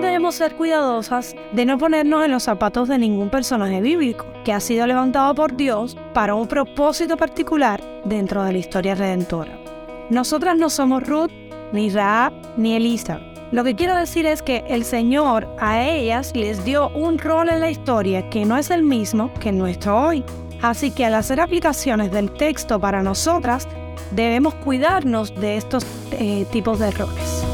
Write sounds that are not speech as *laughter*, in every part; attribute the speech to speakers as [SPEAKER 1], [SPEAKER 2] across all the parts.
[SPEAKER 1] Debemos ser cuidadosas de no ponernos en los zapatos de ningún personaje bíblico que ha sido levantado por Dios para un propósito particular dentro de la historia redentora. Nosotras no somos Ruth, ni Raab, ni Elisa. Lo que quiero decir es que el Señor a ellas les dio un rol en la historia que no es el mismo que nuestro hoy. Así que al hacer aplicaciones del texto para nosotras, debemos cuidarnos de estos eh, tipos de errores.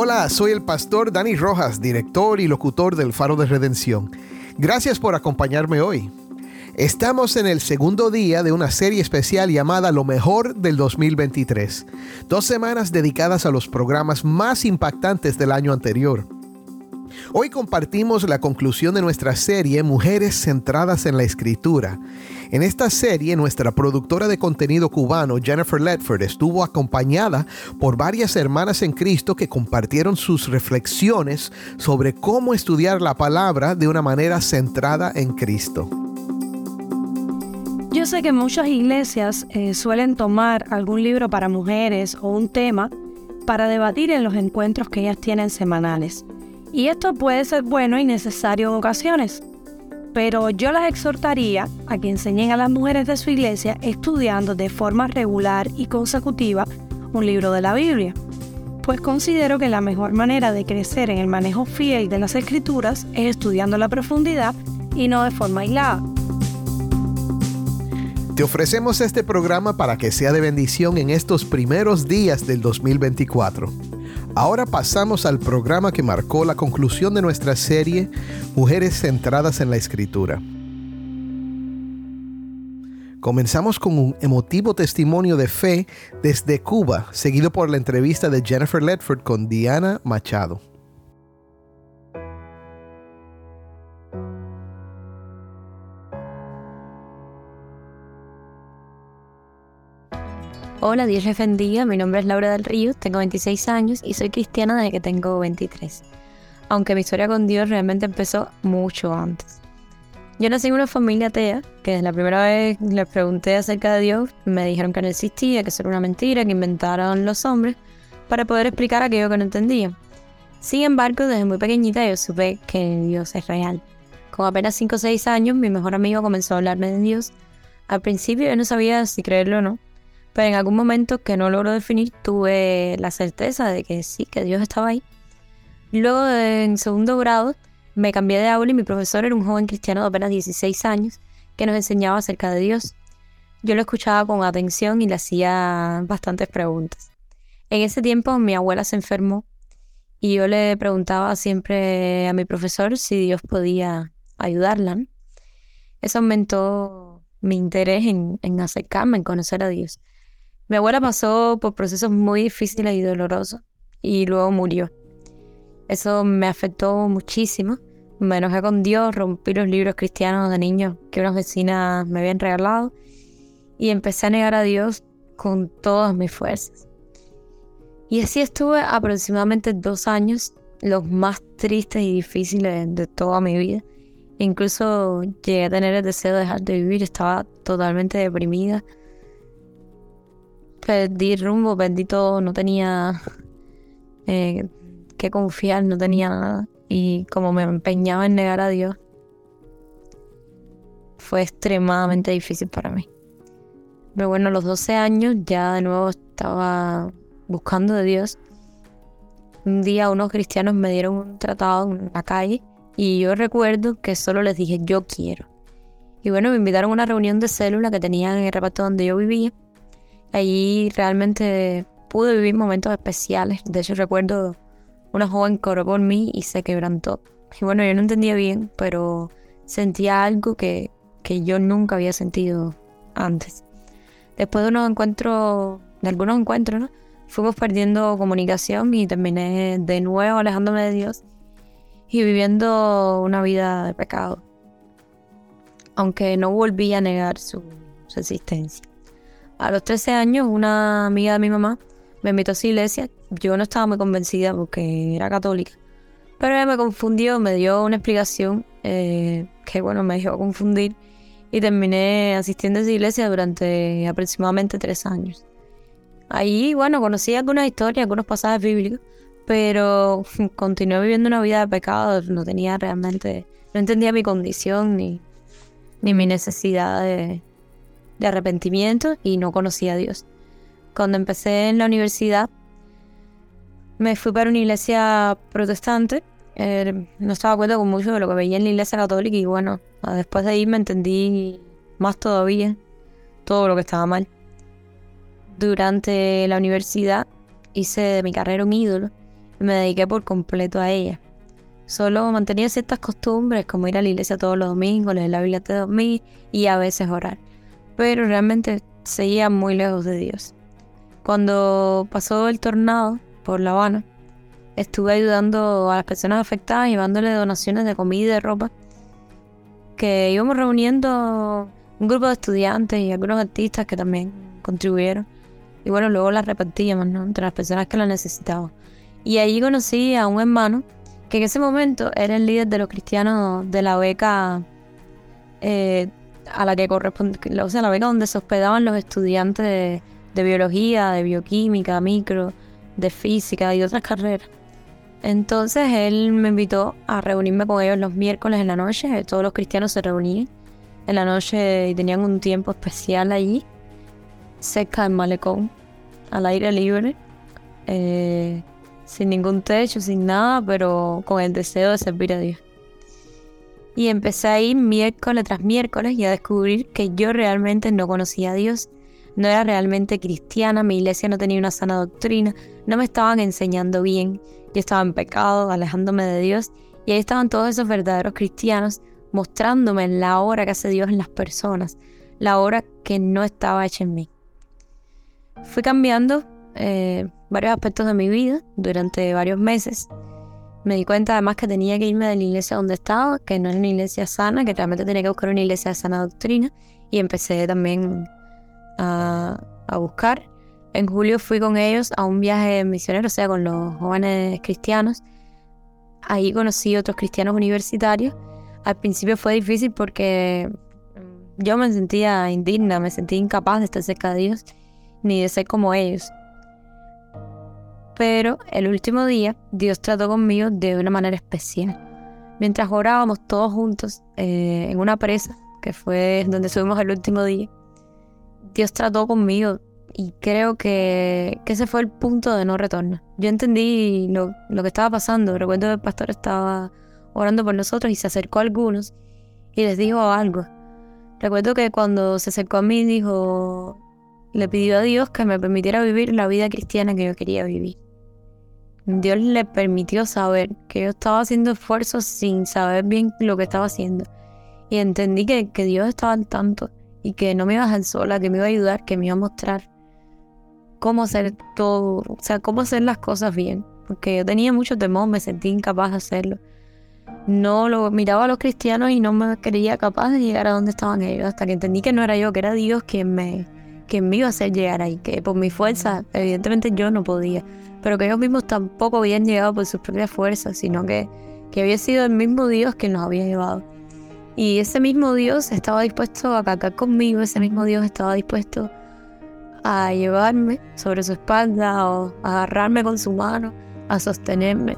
[SPEAKER 2] Hola, soy el pastor Dani Rojas, director y locutor del Faro de Redención. Gracias por acompañarme hoy. Estamos en el segundo día de una serie especial llamada Lo mejor del 2023. Dos semanas dedicadas a los programas más impactantes del año anterior. Hoy compartimos la conclusión de nuestra serie Mujeres centradas en la Escritura. En esta serie, nuestra productora de contenido cubano, Jennifer Ledford, estuvo acompañada por varias hermanas en Cristo que compartieron sus reflexiones sobre cómo estudiar la palabra de una manera centrada en Cristo.
[SPEAKER 1] Yo sé que muchas iglesias eh, suelen tomar algún libro para mujeres o un tema para debatir en los encuentros que ellas tienen semanales. Y esto puede ser bueno y necesario en ocasiones, pero yo las exhortaría a que enseñen a las mujeres de su iglesia estudiando de forma regular y consecutiva un libro de la Biblia, pues considero que la mejor manera de crecer en el manejo fiel de las escrituras es estudiando la profundidad y no de forma aislada.
[SPEAKER 2] Te ofrecemos este programa para que sea de bendición en estos primeros días del 2024. Ahora pasamos al programa que marcó la conclusión de nuestra serie Mujeres centradas en la Escritura. Comenzamos con un emotivo testimonio de fe desde Cuba, seguido por la entrevista de Jennifer Ledford con Diana Machado.
[SPEAKER 3] Hola, Dios les bendiga. Mi nombre es Laura del Río, tengo 26 años y soy cristiana desde que tengo 23. Aunque mi historia con Dios realmente empezó mucho antes. Yo nací en una familia atea, que desde la primera vez les pregunté acerca de Dios, me dijeron que no existía, que eso era una mentira, que inventaron los hombres, para poder explicar aquello que no entendía. Sin embargo, desde muy pequeñita yo supe que Dios es real. Con apenas 5 o 6 años, mi mejor amigo comenzó a hablarme de Dios. Al principio yo no sabía si creerlo o no, pero en algún momento que no logro definir tuve la certeza de que sí, que Dios estaba ahí. Luego en segundo grado me cambié de aula y mi profesor era un joven cristiano de apenas 16 años que nos enseñaba acerca de Dios. Yo lo escuchaba con atención y le hacía bastantes preguntas. En ese tiempo mi abuela se enfermó y yo le preguntaba siempre a mi profesor si Dios podía ayudarla. Eso aumentó mi interés en, en acercarme, en conocer a Dios. Mi abuela pasó por procesos muy difíciles y dolorosos y luego murió. Eso me afectó muchísimo. Me enojé con Dios, rompí los libros cristianos de niños que unas vecinas me habían regalado y empecé a negar a Dios con todas mis fuerzas. Y así estuve aproximadamente dos años, los más tristes y difíciles de toda mi vida. Incluso llegué a tener el deseo de dejar de vivir, estaba totalmente deprimida perdí rumbo, perdí todo, no tenía eh, que confiar, no tenía nada. Y como me empeñaba en negar a Dios, fue extremadamente difícil para mí. Pero bueno, a los 12 años ya de nuevo estaba buscando de Dios. Un día unos cristianos me dieron un tratado en la calle y yo recuerdo que solo les dije yo quiero. Y bueno, me invitaron a una reunión de célula que tenían en el reparto donde yo vivía Allí realmente pude vivir momentos especiales. De hecho, recuerdo una joven oró por mí y se quebrantó Y bueno, yo no entendía bien, pero sentía algo que, que yo nunca había sentido antes. Después de unos encuentros, de algunos encuentros, ¿no? fuimos perdiendo comunicación y terminé de nuevo alejándome de Dios y viviendo una vida de pecado. Aunque no volví a negar su, su existencia. A los 13 años, una amiga de mi mamá me invitó a su iglesia. Yo no estaba muy convencida porque era católica. Pero ella me confundió, me dio una explicación eh, que, bueno, me dejó confundir. Y terminé asistiendo a esa iglesia durante aproximadamente tres años. Ahí, bueno, conocí algunas historias, algunos pasajes bíblicos, pero *laughs* continué viviendo una vida de pecado. No tenía realmente, no entendía mi condición ni, ni mi necesidad de, de arrepentimiento y no conocía a Dios. Cuando empecé en la universidad, me fui para una iglesia protestante. Eh, no estaba de acuerdo con mucho de lo que veía en la iglesia católica y bueno, después de ahí me entendí más todavía todo lo que estaba mal durante la universidad hice de mi carrera un ídolo y me dediqué por completo a ella. Solo mantenía ciertas costumbres como ir a la iglesia todos los domingos, leer la Biblia todos los y a veces orar. Pero realmente seguía muy lejos de Dios. Cuando pasó el tornado por La Habana, estuve ayudando a las personas afectadas, llevándole donaciones de comida y de ropa, que íbamos reuniendo un grupo de estudiantes y algunos artistas que también contribuyeron y bueno, luego las repartíamos, ¿no? Entre las personas que la necesitaban. Y allí conocí a un hermano que en ese momento era el líder de los cristianos de la beca eh, a la que corresponde, o sea, la beca donde se hospedaban los estudiantes de, biología, de bioquímica, micro, de física y otras carreras. Entonces él me invitó a reunirme con ellos los miércoles en la noche. Todos los cristianos se reunían en la noche y tenían un tiempo especial allí, cerca del malecón al aire libre, eh, sin ningún techo, sin nada, pero con el deseo de servir a Dios. Y empecé a ir miércoles tras miércoles y a descubrir que yo realmente no conocía a Dios, no era realmente cristiana, mi iglesia no tenía una sana doctrina, no me estaban enseñando bien, yo estaba en pecado, alejándome de Dios, y ahí estaban todos esos verdaderos cristianos mostrándome la obra que hace Dios en las personas, la obra que no estaba hecha en mí. Fui cambiando eh, varios aspectos de mi vida durante varios meses. Me di cuenta además que tenía que irme de la iglesia donde estaba, que no era una iglesia sana, que realmente tenía que buscar una iglesia de sana doctrina. Y empecé también a, a buscar. En julio fui con ellos a un viaje misionero, o sea, con los jóvenes cristianos. Ahí conocí otros cristianos universitarios. Al principio fue difícil porque yo me sentía indigna, me sentía incapaz de estar cerca de Dios ni de ser como ellos. Pero el último día Dios trató conmigo de una manera especial. Mientras orábamos todos juntos eh, en una presa, que fue donde estuvimos el último día, Dios trató conmigo y creo que, ese fue el punto de no retorno. Yo entendí lo, lo, que estaba pasando. Recuerdo que el pastor estaba orando por nosotros y se acercó a algunos y les dijo algo. Recuerdo que cuando se acercó a mí dijo, le pidió a Dios que me permitiera vivir la vida cristiana que yo quería vivir. Dios le permitió saber que yo estaba haciendo esfuerzos sin saber bien lo que estaba haciendo. Y entendí que, que Dios estaba al tanto y que no me iba a dejar sola, que me iba a ayudar, que me iba a mostrar cómo hacer todo, o sea, cómo hacer las cosas bien. Porque yo tenía mucho temor, me sentí incapaz de hacerlo. No lo miraba a los cristianos y no me creía capaz de llegar a donde estaban ellos, hasta que entendí que no era yo, que era Dios quien me, que me iba a hacer llegar ahí, que por mi fuerza, evidentemente yo no podía, pero que ellos mismos tampoco habían llegado por sus propias fuerzas, sino que, que había sido el mismo Dios quien nos había llevado. Y ese mismo Dios estaba dispuesto a cacar conmigo, ese mismo Dios estaba dispuesto a llevarme sobre su espalda o a agarrarme con su mano, a sostenerme,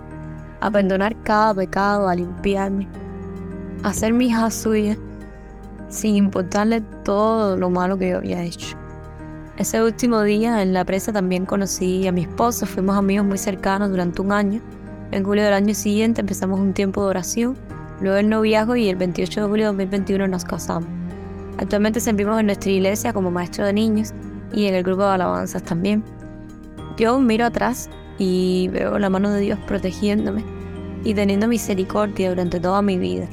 [SPEAKER 3] a perdonar cada pecado, a limpiarme, a ser mi hija suya, sin importarle todo lo malo que yo había hecho. Ese último día en la presa también conocí a mi esposo, fuimos amigos muy cercanos durante un año. En julio del año siguiente empezamos un tiempo de oración, luego el noviazgo y el 28 de julio de 2021 nos casamos. Actualmente servimos en nuestra iglesia como maestro de niños y en el grupo de alabanzas también. Yo miro atrás y veo la mano de Dios protegiéndome y teniendo misericordia durante toda mi vida,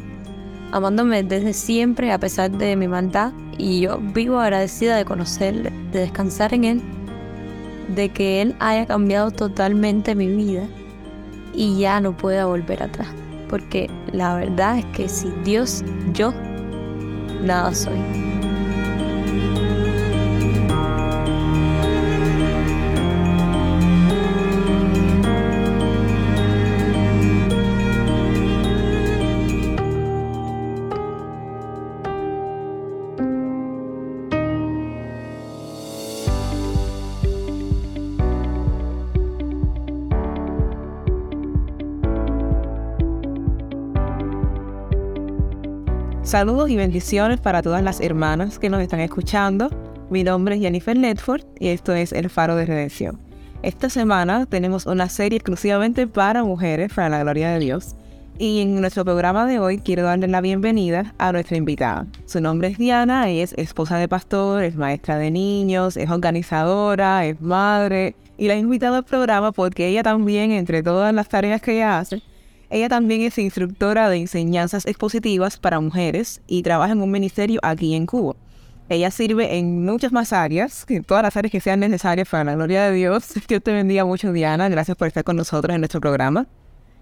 [SPEAKER 3] amándome desde siempre a pesar de mi maldad y yo vivo agradecida de conocerle, de descansar en Él, de que Él haya cambiado totalmente mi vida y ya no pueda volver atrás. Porque la verdad es que si Dios, yo, nada soy.
[SPEAKER 4] Saludos y bendiciones para todas las hermanas que nos están escuchando. Mi nombre es Jennifer Ledford y esto es El Faro de Redención. Esta semana tenemos una serie exclusivamente para mujeres, para la gloria de Dios. Y en nuestro programa de hoy quiero darle la bienvenida a nuestra invitada. Su nombre es Diana, ella es esposa de pastor, es maestra de niños, es organizadora, es madre. Y la he invitado al programa porque ella también, entre todas las tareas que ella hace, ella también es instructora de enseñanzas expositivas para mujeres y trabaja en un ministerio aquí en Cuba. Ella sirve en muchas más áreas, en todas las áreas que sean necesarias para la gloria de Dios. *laughs* Dios te bendiga mucho, Diana. Gracias por estar con nosotros en nuestro programa.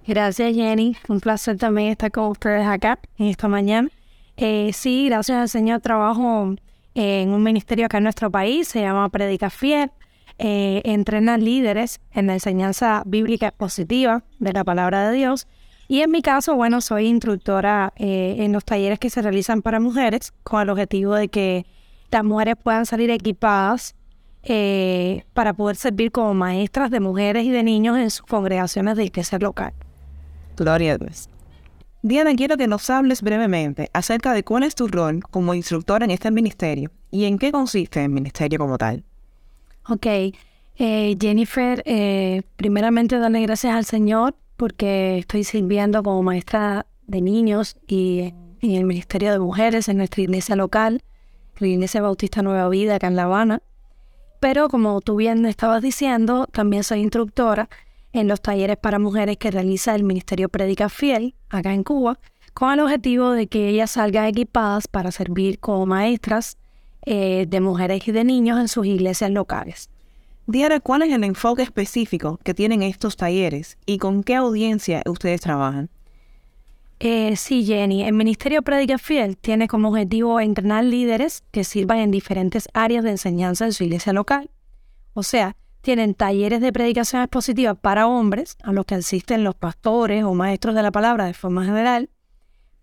[SPEAKER 1] Gracias, Jenny. Un placer también estar con ustedes acá en esta mañana. Eh, sí, gracias al Señor trabajo en un ministerio acá en nuestro país, se llama Predica Fiel eh, entrenar líderes en la enseñanza bíblica positiva de la palabra de Dios. Y en mi caso, bueno, soy instructora eh, en los talleres que se realizan para mujeres con el objetivo de que las mujeres puedan salir equipadas eh, para poder servir como maestras de mujeres y de niños en sus congregaciones de iglesia local.
[SPEAKER 4] Gloria Dios. Diana, quiero que nos hables brevemente acerca de cuál es tu rol como instructora en este ministerio y en qué consiste el ministerio como tal.
[SPEAKER 1] Ok, eh, Jennifer, eh, primeramente darle gracias al Señor porque estoy sirviendo como maestra de niños y en el Ministerio de Mujeres en nuestra iglesia local, la Iglesia Bautista Nueva Vida acá en La Habana. Pero como tú bien estabas diciendo, también soy instructora en los talleres para mujeres que realiza el Ministerio Predica Fiel acá en Cuba, con el objetivo de que ellas salgan equipadas para servir como maestras eh, de mujeres y de niños en sus iglesias locales.
[SPEAKER 4] Diana, ¿cuál es el enfoque específico que tienen estos talleres y con qué audiencia ustedes trabajan?
[SPEAKER 1] Eh, sí, Jenny, el Ministerio Predica Fiel tiene como objetivo entrenar líderes que sirvan en diferentes áreas de enseñanza en su iglesia local. O sea, tienen talleres de predicación expositiva para hombres, a los que asisten los pastores o maestros de la palabra de forma general,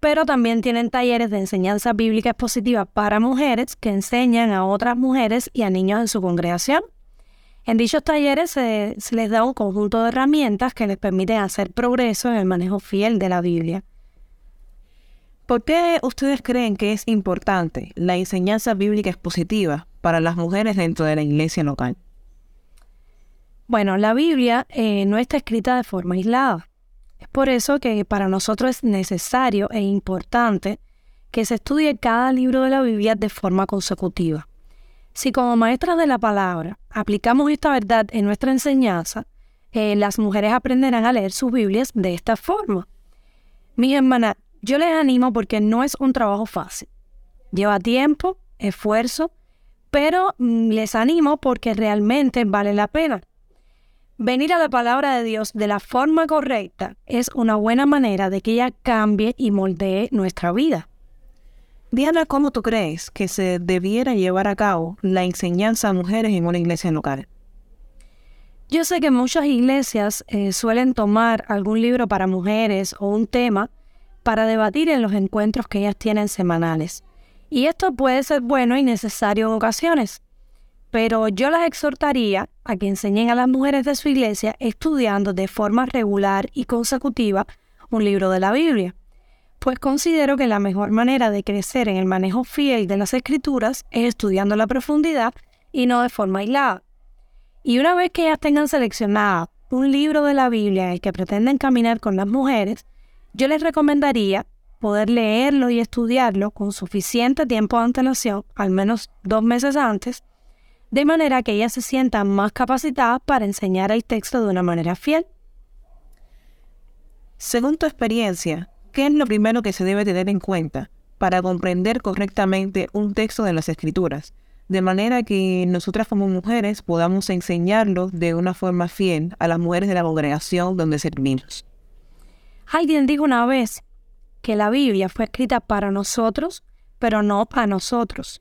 [SPEAKER 1] pero también tienen talleres de enseñanza bíblica expositiva para mujeres que enseñan a otras mujeres y a niños en su congregación. En dichos talleres se, les da un conjunto de herramientas que les permiten hacer progreso en el manejo fiel de la Biblia.
[SPEAKER 4] ¿Por qué ustedes creen que es importante la enseñanza bíblica expositiva para las mujeres dentro de la iglesia local?
[SPEAKER 1] Bueno, la Biblia eh, no está escrita de forma aislada. Es por eso que para nosotros es necesario e importante que se estudie cada libro de la Biblia de forma consecutiva. Si como maestras de la palabra aplicamos esta verdad en nuestra enseñanza, eh, las mujeres aprenderán a leer sus Biblias de esta forma. Mis hermanas, yo les animo porque no es un trabajo fácil. Lleva tiempo, esfuerzo, pero mm, les animo porque realmente vale la pena. Venir a la palabra de Dios de la forma correcta es una buena manera de que ella cambie y moldee nuestra vida.
[SPEAKER 4] Diana, ¿cómo tú crees que se debiera llevar a cabo la enseñanza a mujeres en una iglesia local?
[SPEAKER 1] Yo sé que muchas iglesias eh, suelen tomar algún libro para mujeres o un tema para debatir en los encuentros que ellas tienen semanales. Y esto puede ser bueno y necesario en ocasiones pero yo las exhortaría a que enseñen a las mujeres de su iglesia estudiando de forma regular y consecutiva un libro de la Biblia, pues considero que la mejor manera de crecer en el manejo fiel de las escrituras es estudiando la profundidad y no de forma aislada. Y una vez que ellas tengan seleccionado un libro de la Biblia en el que pretenden caminar con las mujeres, yo les recomendaría poder leerlo y estudiarlo con suficiente tiempo de antelación, al menos dos meses antes, de manera que ellas se sientan más capacitadas para enseñar el texto de una manera fiel.
[SPEAKER 4] Según tu experiencia, ¿qué es lo primero que se debe tener en cuenta para comprender correctamente un texto de las Escrituras? De manera que nosotras como mujeres podamos enseñarlo de una forma fiel a las mujeres de la congregación donde servimos.
[SPEAKER 1] Alguien dijo una vez que la Biblia fue escrita para nosotros, pero no para nosotros.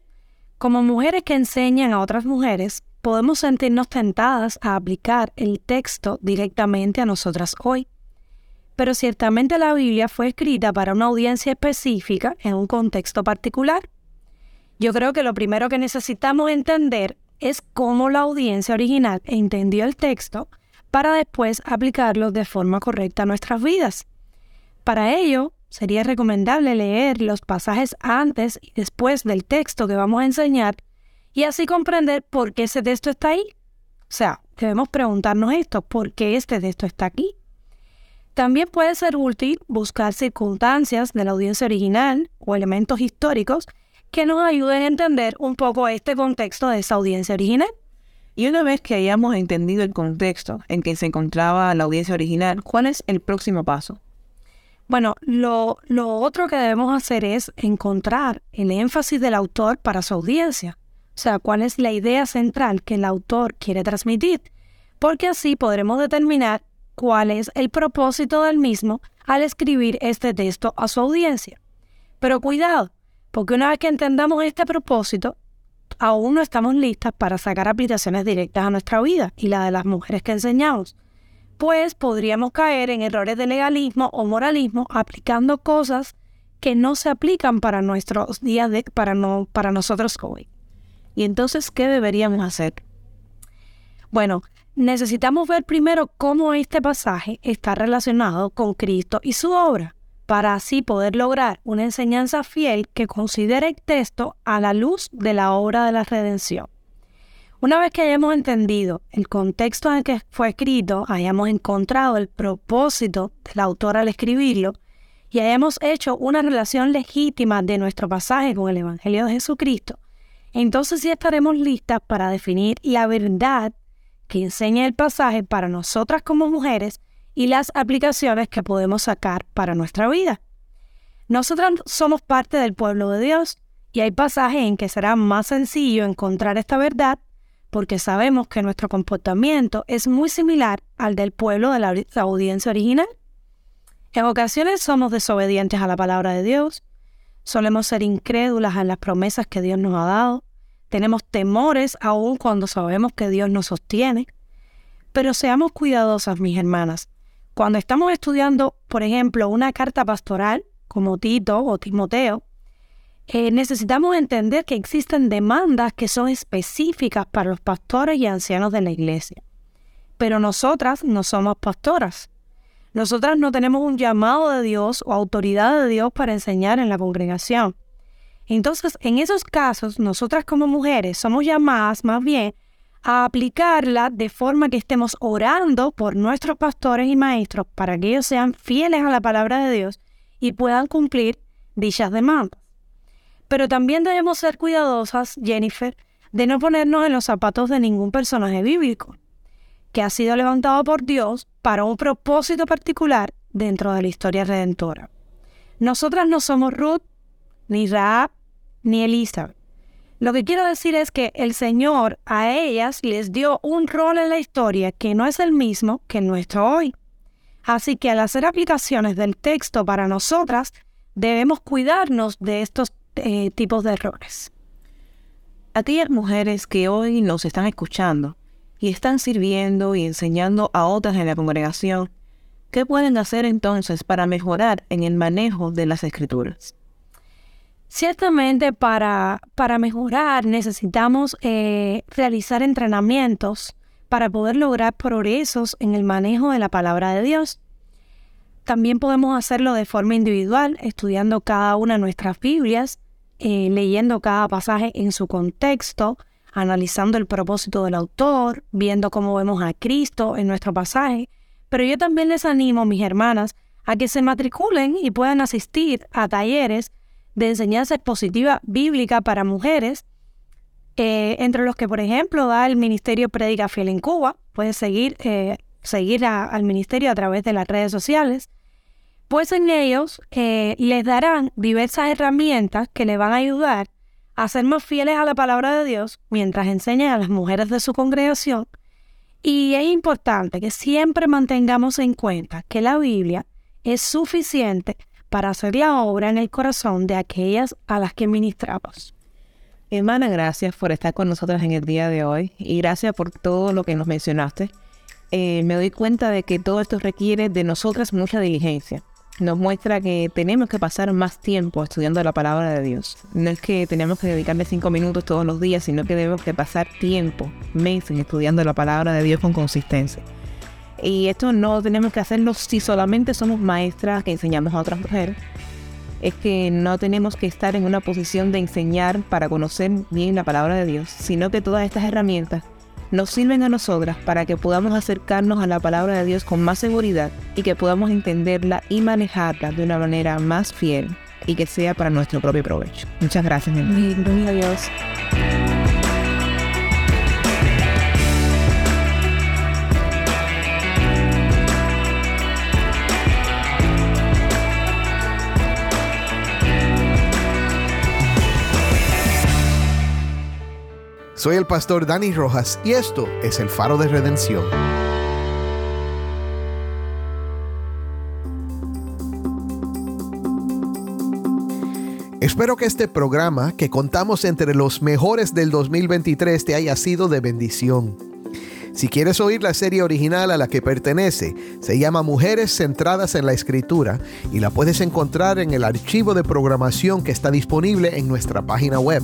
[SPEAKER 1] Como mujeres que enseñan a otras mujeres, podemos sentirnos tentadas a aplicar el texto directamente a nosotras hoy. Pero ciertamente la Biblia fue escrita para una audiencia específica en un contexto particular. Yo creo que lo primero que necesitamos entender es cómo la audiencia original entendió el texto para después aplicarlo de forma correcta a nuestras vidas. Para ello, sería recomendable leer los pasajes antes y después del texto que vamos a enseñar y así comprender por qué ese texto está ahí. O sea, debemos preguntarnos esto, ¿por qué este texto está aquí? También puede ser útil buscar circunstancias de la audiencia original o elementos históricos que nos ayuden a entender un poco este contexto de esa audiencia original.
[SPEAKER 4] Y una vez que hayamos entendido el contexto en que se encontraba la audiencia original, ¿cuál es el próximo paso?
[SPEAKER 1] Bueno, lo, lo otro que debemos hacer es encontrar el énfasis del autor para su audiencia. O sea, cuál es la idea central que el autor quiere transmitir, porque así podremos determinar cuál es el propósito del mismo al escribir este texto a su audiencia. Pero cuidado, porque una vez que entendamos este propósito, aún no estamos listas para sacar aplicaciones directas a nuestra vida y la de las mujeres que enseñamos, pues podríamos caer en errores de legalismo o moralismo aplicando cosas que no se aplican para nuestros días de, para no para nosotros hoy.
[SPEAKER 4] Y entonces, ¿qué deberíamos hacer?
[SPEAKER 1] Bueno, necesitamos ver primero cómo este pasaje está relacionado con Cristo y su obra, para así poder lograr una enseñanza fiel que considere el texto a la luz de la obra de la redención. Una vez que hayamos entendido el contexto en el que fue escrito, hayamos encontrado el propósito del autor al escribirlo y hayamos hecho una relación legítima de nuestro pasaje con el Evangelio de Jesucristo, entonces sí estaremos listas para definir la verdad que enseña el pasaje para nosotras como mujeres y las aplicaciones que podemos sacar para nuestra vida. Nosotras somos parte del pueblo de Dios y hay pasajes en que será más sencillo encontrar esta verdad porque sabemos que nuestro comportamiento es muy similar al del pueblo de la audiencia original. En ocasiones somos desobedientes a la palabra de Dios, Solemos ser incrédulas en las promesas que Dios nos ha dado. Tenemos temores aún cuando sabemos que Dios nos sostiene. Pero seamos cuidadosas, mis hermanas. Cuando estamos estudiando, por ejemplo, una carta pastoral, como Tito o Timoteo, eh, necesitamos entender que existen demandas que son específicas para los pastores y ancianos de la iglesia. Pero nosotras no somos pastoras. Nosotras no tenemos un llamado de Dios o autoridad de Dios para enseñar en la congregación. Entonces, en esos casos, nosotras como mujeres somos llamadas más bien a aplicarla de forma que estemos orando por nuestros pastores y maestros para que ellos sean fieles a la palabra de Dios y puedan cumplir dichas demandas. Pero también debemos ser cuidadosas, Jennifer, de no ponernos en los zapatos de ningún personaje bíblico que ha sido levantado por Dios para un propósito particular dentro de la historia redentora. Nosotras no somos Ruth, ni Raab, ni Elizabeth. Lo que quiero decir es que el Señor a ellas les dio un rol en la historia que no es el mismo que nuestro hoy. Así que al hacer aplicaciones del texto para nosotras, debemos cuidarnos de estos eh, tipos de errores.
[SPEAKER 4] Aquellas mujeres que hoy nos están escuchando y están sirviendo y enseñando a otras en la congregación, ¿qué pueden hacer entonces para mejorar en el manejo de las escrituras?
[SPEAKER 1] Ciertamente para, para mejorar necesitamos eh, realizar entrenamientos para poder lograr progresos en el manejo de la palabra de Dios. También podemos hacerlo de forma individual, estudiando cada una de nuestras Biblias, eh, leyendo cada pasaje en su contexto, analizando el propósito del autor, viendo cómo vemos a Cristo en nuestro pasaje, pero yo también les animo, mis hermanas, a que se matriculen y puedan asistir a talleres de enseñanza expositiva bíblica para mujeres, eh, entre los que, por ejemplo, da el Ministerio Predica Fiel en Cuba. Puedes seguir, eh, seguir al ministerio a través de las redes sociales. pues en ellos eh, les darán diversas herramientas que le van a ayudar a ser más fieles a la palabra de Dios mientras enseñan a las mujeres de su congregación. Y es importante que siempre mantengamos en cuenta que la Biblia es suficiente para hacer la obra en el corazón de aquellas a las que ministramos.
[SPEAKER 4] Hermana, gracias por estar con nosotros en el día de hoy y gracias por todo lo que nos mencionaste. Eh, me doy cuenta de que todo esto requiere de nosotras mucha diligencia. Nos muestra que tenemos que pasar más tiempo estudiando la palabra de Dios. No es que tenemos que dedicarle cinco minutos todos los días, sino que debemos que pasar tiempo, meses, estudiando la palabra de Dios con consistencia. Y esto no tenemos que hacerlo si solamente somos maestras que enseñamos a otras mujeres. Es que no tenemos que estar en una posición de enseñar para conocer bien la palabra de Dios, sino que todas estas herramientas nos sirven a nosotras para que podamos acercarnos a la palabra de Dios con más seguridad y que podamos entenderla y manejarla de una manera más fiel y que sea para nuestro propio provecho. Muchas gracias, mi
[SPEAKER 1] Dios.
[SPEAKER 2] Soy el pastor Dani Rojas y esto es el faro de redención. Espero que este programa, que contamos entre los mejores del 2023, te haya sido de bendición. Si quieres oír la serie original a la que pertenece, se llama Mujeres Centradas en la Escritura y la puedes encontrar en el archivo de programación que está disponible en nuestra página web.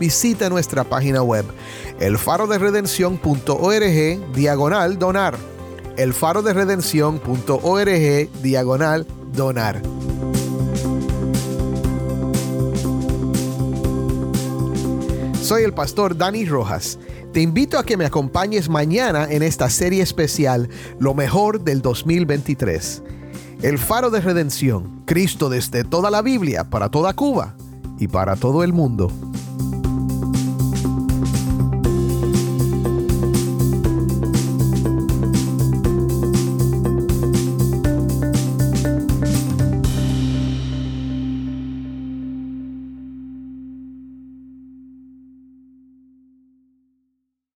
[SPEAKER 2] visita nuestra página web elfaroderedención.org diagonal donar. elfaroderedención.org diagonal donar. Soy el pastor Dani Rojas. Te invito a que me acompañes mañana en esta serie especial Lo mejor del 2023. El faro de redención, Cristo desde toda la Biblia, para toda Cuba y para todo el mundo.